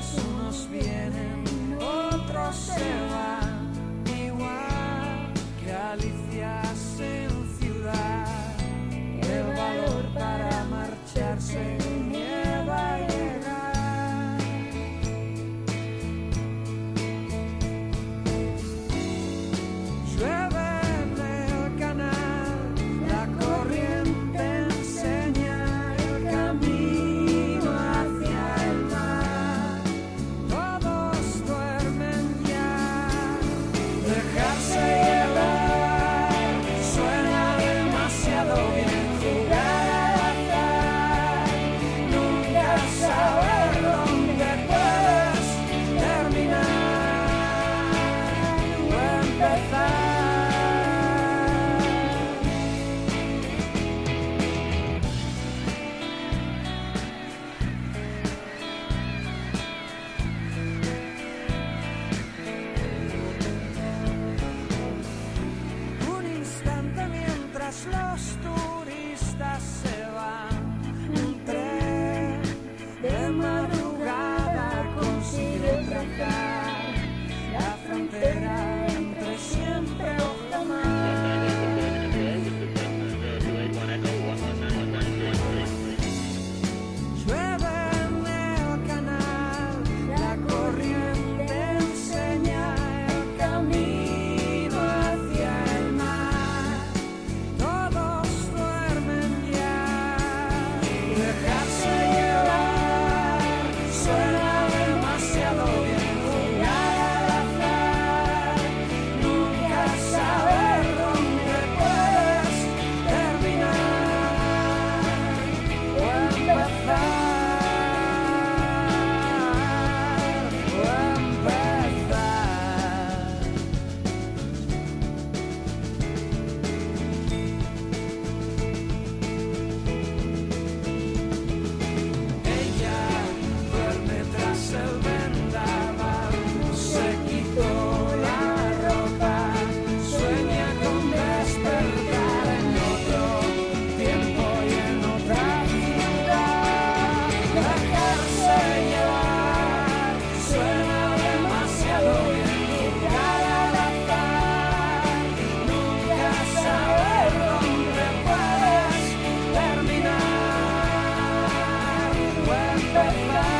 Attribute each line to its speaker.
Speaker 1: unos vienen, otros se. perfeita.